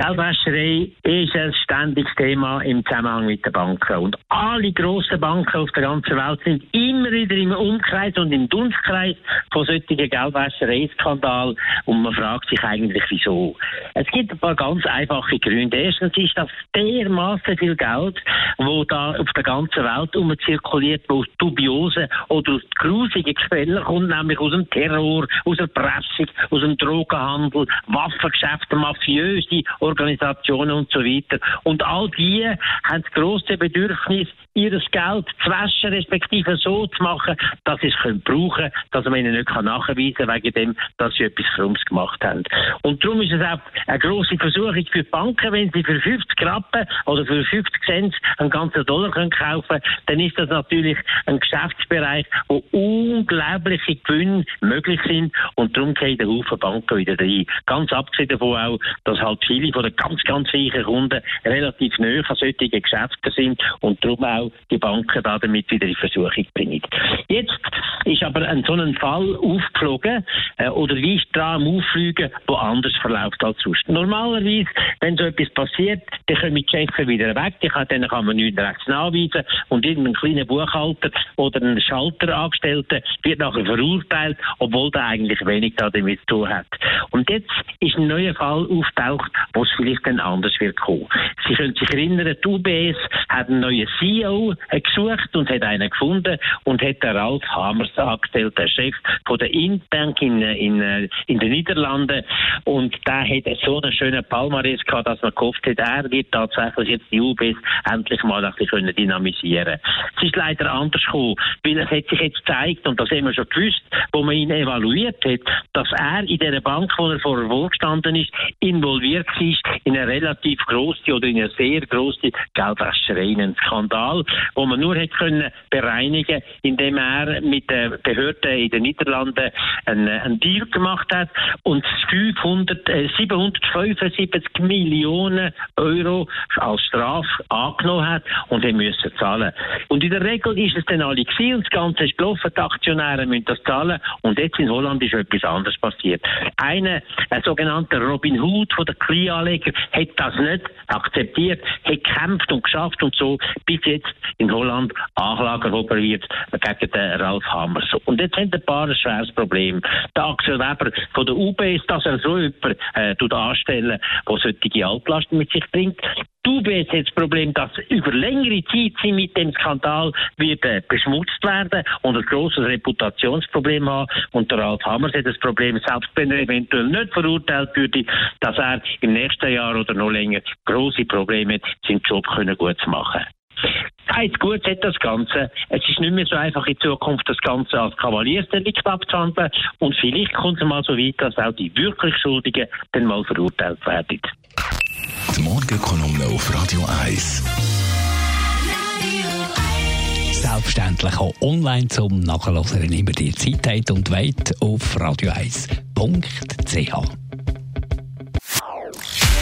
Geldwäscherei ist ein ständiges Thema im Zusammenhang mit den Banken. Und alle grossen Banken auf der ganzen Welt sind immer wieder im Umkreis und im Dunstkreis von solchen Geldwäscherei-Skandalen. Und man fragt sich eigentlich, wieso. Es gibt ein paar ganz einfache Gründe. Erstens ist das dermaßen viel Geld, wo da auf der ganzen Welt umzirkuliert, wo aus dubiosen oder aus grusigen Quellen kommt, nämlich aus dem Terror, aus der Pressung, aus dem Drogenhandel, Waffengeschäfte, mafiöse Organisationen und so weiter. Und all die haben das grosse Bedürfnis, ihr Geld zu waschen, respektive so zu machen, dass sie es können brauchen dass man ihnen nicht nachweisen kann, wegen dem, dass sie etwas Krumms gemacht haben. Und darum ist es auch eine grosse Versuchung für die Banken, wenn sie für 50 Rappen oder für 50 Cent einen ganzen Dollar können kaufen dann ist das natürlich ein Geschäftsbereich, wo unglaubliche Gewinne möglich sind und darum gehen der Haufen Banken wieder rein. Ganz abgesehen davon auch, dass halt viele von den ganz, ganz reichen Kunden relativ nahe an solchen Geschäften sind und darum auch die Banken da damit wieder in Versuchung bringen. Jetzt ist aber ein so ein Fall aufgeflogen äh, oder wie ist dran am Auffliegen, wo anders verläuft als sonst. Normalerweise, wenn so etwas passiert, dann kommen die Chefs wieder weg, die kann, dann kann man nichts rechts nachweisen und irgendein kleiner Buchhalter oder ein Schalterangestellter wird nachher verurteilt, obwohl der eigentlich wenig damit zu tun hat. Und jetzt ist ein neuer Fall auftaucht, wo es vielleicht dann anders wird kommen. Sie können sich erinnern, die UBS hat einen neuen CEO gesucht und hat einen gefunden und hat den Ralf Hamers angestellt, der Chef von der Intbank in, in, in den Niederlanden. Und der hat so einen schönen Palmares gehabt, dass man gehofft hat, er wird tatsächlich jetzt die UBS endlich mal ein bisschen dynamisieren Es ist leider anders gekommen, weil es hat sich jetzt gezeigt, und das haben wir schon gewusst, wo man ihn evaluiert hat, dass er in der Bank, wo er vorher wohlgestanden ist, involviert war in eine relativ grosse oder in eine sehr grosse Geldwäscherei, einen Skandal, wo man nur hätte können bereinigen, indem er mit den Behörden in den Niederlanden einen, einen Deal gemacht hat und 500, äh, 775 Millionen Euro als Strafe angenommen hat und er müssen zahlen. Und in der Regel ist es dann alle gewesen und das Ganze ist gelaufen, die Aktionäre müssen das zahlen und jetzt in Holland ist etwas anderes passiert. Einer, ein sogenannter Robin Hood von der Kleinanleger, hat das nicht akzeptiert, hat gekämpft und geschafft und so bis jetzt in Holland Anklage wird gegen den Ralf Hammers. Und jetzt haben ein paar ein schweres Problem. Der Axel Weber von der UBS, dass er so jemanden äh, anstellen, der solche Altlasten mit sich bringt. Du UBS hat das Problem, dass über längere Zeit sie mit dem Skandal wird äh, beschmutzt werden und ein grosses Reputationsproblem haben. Und der Ralf Hammers hat das Problem, selbst wenn er eventuell nicht verurteilt würde, dass er im nächsten Jahr oder noch länger große Probleme hat, seinen Job können gut zu machen. Heißt gut hat das Ganze. Es ist nicht mehr so einfach in Zukunft, das Ganze als Kavaliersdelikt abzuhandeln. Und vielleicht kommt es mal so weit, dass auch die wirklich Schuldigen dann mal verurteilt werden. Die Morgenkolumne auf Radio 1. Selbstverständlich auch online zum Nachhören, wenn ihr die Zeit habt und weit auf radio1.ch.